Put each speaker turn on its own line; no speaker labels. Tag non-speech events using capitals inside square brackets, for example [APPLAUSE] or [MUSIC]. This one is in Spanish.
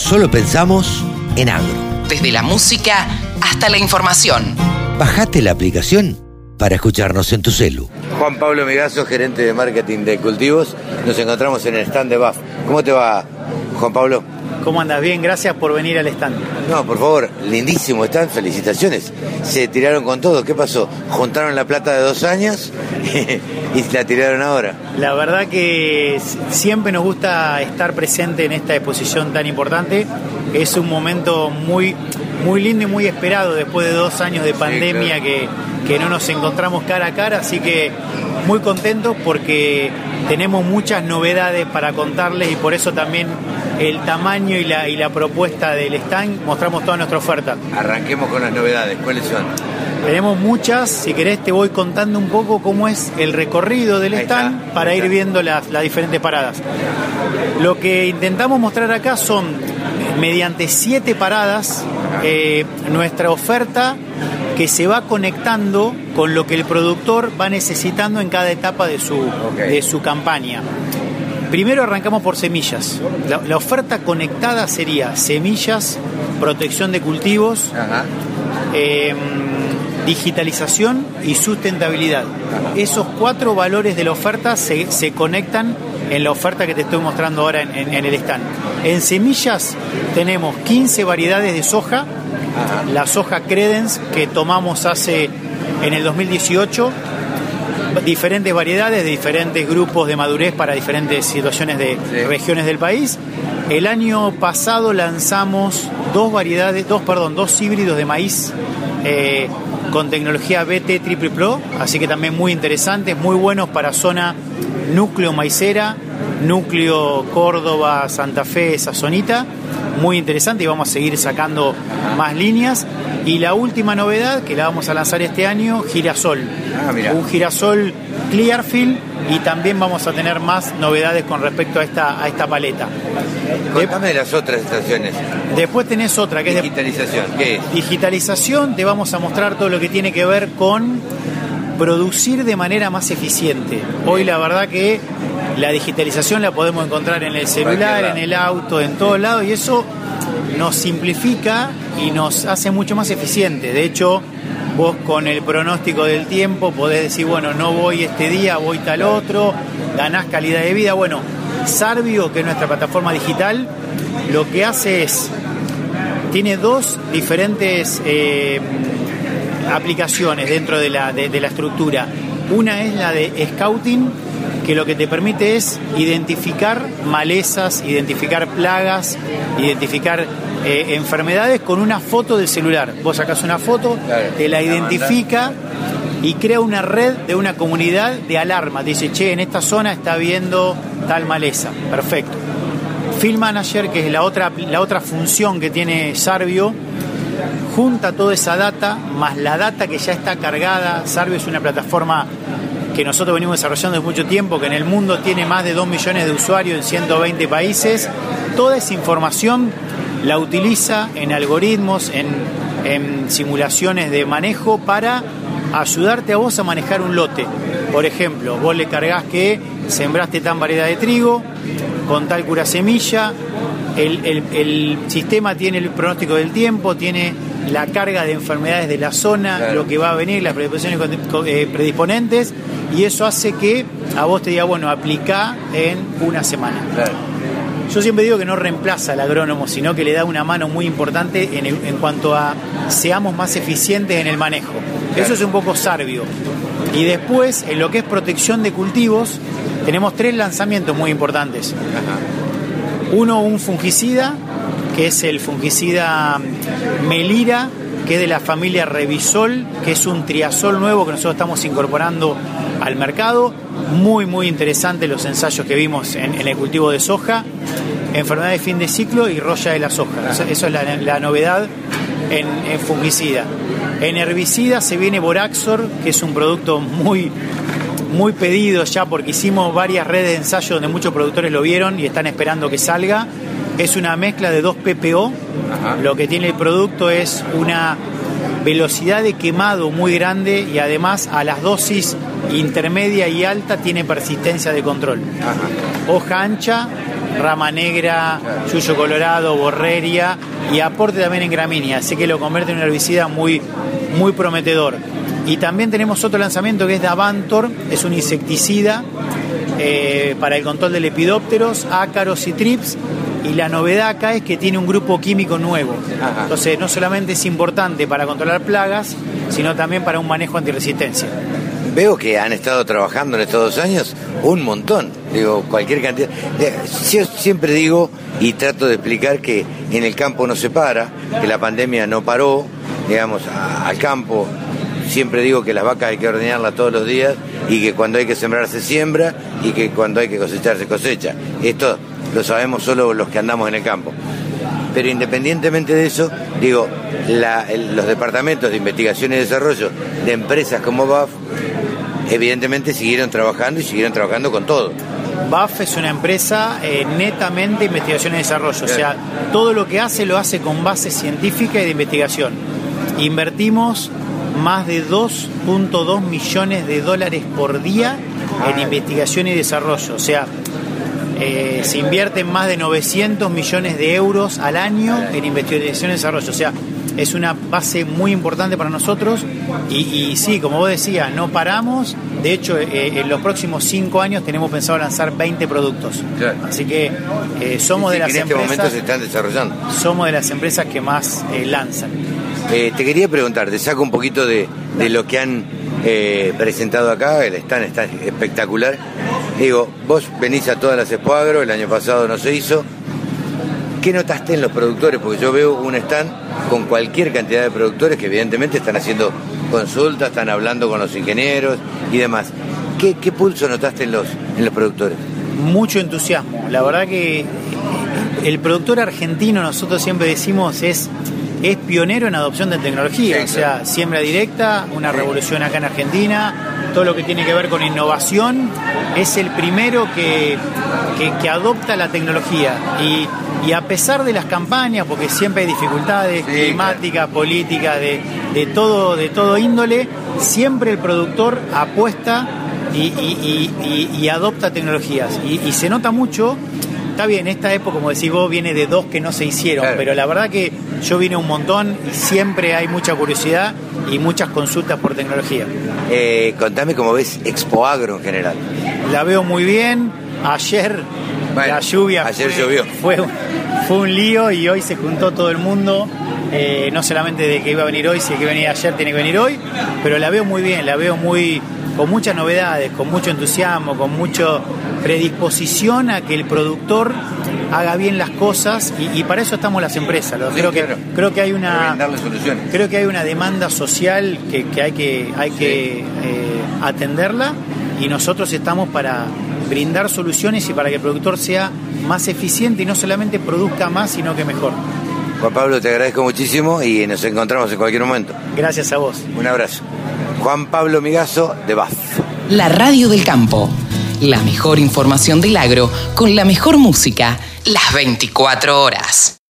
Solo pensamos en agro.
Desde la música hasta la información.
Bajate la aplicación para escucharnos en tu celu.
Juan Pablo Migazo, gerente de marketing de cultivos. Nos encontramos en el stand de BAF. ¿Cómo te va, Juan Pablo?
¿Cómo andas? Bien, gracias por venir al stand.
No, por favor, lindísimo stand, felicitaciones. Se tiraron con todo, ¿qué pasó? Juntaron la plata de dos años [LAUGHS] y la tiraron ahora.
La verdad que siempre nos gusta estar presente en esta exposición tan importante. Es un momento muy, muy lindo y muy esperado después de dos años de pandemia que, que no nos encontramos cara a cara, así que muy contentos porque tenemos muchas novedades para contarles y por eso también el tamaño y la, y la propuesta del stand mostramos toda nuestra oferta.
Arranquemos con las novedades, ¿cuáles son?
Tenemos muchas, si querés te voy contando un poco cómo es el recorrido del stand para ir viendo las, las diferentes paradas. Lo que intentamos mostrar acá son, mediante siete paradas, eh, nuestra oferta que se va conectando con lo que el productor va necesitando en cada etapa de su, de su campaña. Primero arrancamos por semillas. La, la oferta conectada sería semillas, protección de cultivos, eh, digitalización y sustentabilidad. Esos cuatro valores de la oferta se, se, conectan en la oferta que te estoy mostrando ahora en, en, en el stand. En semillas tenemos 15 variedades de soja, la soja Credence que tomamos hace en el 2018 diferentes variedades de diferentes grupos de madurez para diferentes situaciones de sí. regiones del país. El año pasado lanzamos dos variedades, dos, perdón, dos híbridos de maíz eh, con tecnología BT Triple Pro, así que también muy interesantes, muy buenos para zona núcleo maicera, núcleo Córdoba, Santa Fe, esa zonita, muy interesante y vamos a seguir sacando más líneas. Y la última novedad, que la vamos a lanzar este año, girasol.
Ah,
un girasol Clearfield y también vamos a tener más novedades con respecto a esta, a esta paleta.
Contame de las otras estaciones.
Después tenés otra que
digitalización.
es
de ¿Qué es?
digitalización. Te vamos a mostrar todo lo que tiene que ver con producir de manera más eficiente. Hoy la verdad que la digitalización la podemos encontrar en el celular, en el auto, en todos lados y eso nos simplifica y nos hace mucho más eficiente. De hecho, vos con el pronóstico del tiempo podés decir, bueno, no voy este día, voy tal otro, ganás calidad de vida. Bueno, Sarvio, que es nuestra plataforma digital, lo que hace es, tiene dos diferentes eh, aplicaciones dentro de la, de la estructura. Una es la de Scouting, que lo que te permite es identificar malezas, identificar plagas, identificar eh, enfermedades con una foto del celular. Vos sacás una foto, claro, te la identifica y crea una red de una comunidad de alarma. Dice, che, en esta zona está viendo tal maleza. Perfecto. Field Manager, que es la otra, la otra función que tiene Sarvio, junta toda esa data, más la data que ya está cargada. Sarvio es una plataforma que nosotros venimos desarrollando desde mucho tiempo, que en el mundo tiene más de 2 millones de usuarios en 120 países. Toda esa información la utiliza en algoritmos, en, en, simulaciones de manejo para ayudarte a vos a manejar un lote. Por ejemplo, vos le cargas que sembraste tan variedad de trigo, con tal cura semilla, el, el, el sistema tiene el pronóstico del tiempo, tiene la carga de enfermedades de la zona, claro. lo que va a venir, las predisposiciones eh, predisponentes, y eso hace que a vos te diga, bueno, aplica en una semana.
Claro.
Yo siempre digo que no reemplaza al agrónomo, sino que le da una mano muy importante en, el, en cuanto a seamos más eficientes en el manejo. Claro. Eso es un poco Sarvio. Y después, en lo que es protección de cultivos, tenemos tres lanzamientos muy importantes. Ajá. Uno, un fungicida, que es el fungicida Melira, que es de la familia Revisol, que es un triazol nuevo que nosotros estamos incorporando al mercado. Muy, muy interesante los ensayos que vimos en, en el cultivo de soja, enfermedad de fin de ciclo y roya de la soja. Eso, eso es la, la novedad en, en, fungicida. En herbicida se viene Boraxor, que es un producto muy, muy pedido ya porque hicimos varias redes de ensayo donde muchos productores lo vieron y están esperando que salga. Es una mezcla de dos PPO. Ajá. Lo que tiene el producto es una velocidad de quemado muy grande y además a las dosis intermedia y alta tiene persistencia de control. Ajá. Hoja ancha, rama negra, yuyo colorado, borreria y aporte también en gramínea, así que lo convierte en un herbicida muy, muy prometedor. Y también tenemos otro lanzamiento que es Davantor, es un insecticida eh, para el control de lepidópteros, ácaros y trips. Y la novedad acá es que tiene un grupo químico nuevo. Entonces no solamente es importante para controlar plagas, sino también para un manejo antirresistencia.
Veo que han estado trabajando en estos dos años un montón, digo, cualquier cantidad. Yo siempre digo y trato de explicar que en el campo no se para, que la pandemia no paró, digamos, al campo. Siempre digo que las vacas hay que ordeñarlas todos los días y que cuando hay que sembrar se siembra y que cuando hay que cosechar se cosecha. Esto lo sabemos solo los que andamos en el campo. Pero independientemente de eso, digo, los departamentos de investigación y desarrollo de empresas como BAF, evidentemente siguieron trabajando y siguieron trabajando con todo.
BAF es una empresa eh, netamente de investigación y desarrollo, o sea, todo lo que hace lo hace con base científica y de investigación. Invertimos más de 2.2 millones de dólares por día en investigación y desarrollo, o sea, eh, se invierten más de 900 millones de euros al año en investigación y desarrollo. O sea, es una base muy importante para nosotros y, sí, como vos decías, no paramos. De hecho, eh, en los próximos cinco años tenemos pensado lanzar 20 productos. Así que eh, somos de las
en este
empresas.
momento se están desarrollando.
Somos de las empresas que más lanzan.
te quería preguntar, te saco un poquito de, de lo que han presentado acá, el stand está espectacular. Digo, vos venís a todas las Expo Agro, el año pasado no se hizo. ¿Qué notaste en los productores? Porque yo veo un stand con cualquier cantidad de productores que evidentemente están haciendo consultas, están hablando con los ingenieros y demás. ¿Qué, pulso notaste en los, en los productores?
Mucho entusiasmo. La verdad que el productor argentino, nosotros siempre decimos, es, es pionero en adopción de tecnología. o sea, siembra directa, una revolución acá en Argentina todo lo que tiene que ver con innovación, es el primero que, que, adopta la tecnología. Y, a pesar de las campañas, porque siempre hay dificultades climáticas, políticas, de, de, todo, de todo índole, siempre el productor apuesta y, adopta tecnologías. y se nota mucho está bien, esta época, como decís vos, viene de dos que no se hicieron, pero la verdad que yo vine un montón y siempre hay mucha curiosidad y muchas consultas por tecnología.
Eh, contame cómo ves Expo Agro en general.
La veo muy bien. Ayer la lluvia
ayer llovió.
Fue, fue un lío y hoy se juntó todo el mundo. Eh, no solamente de que iba a venir hoy, si que venir ayer, tiene que venir hoy, pero la veo muy bien, la veo muy con muchas novedades, con mucho entusiasmo, con mucha predisposición a que el productor haga bien las cosas y, para eso estamos las empresas. creo, que, creo que hay una creo que hay una demanda social que, hay que hay que eh, atenderla y nosotros estamos para brindar soluciones y para que el productor sea más eficiente y no solamente produzca más, sino que mejor.
Juan Pablo, te agradezco muchísimo y nos encontramos en cualquier momento.
Gracias a vos.
Un abrazo. Juan Pablo Migazo de BAF.
La radio del campo. La mejor información del agro con la mejor música las 24 horas.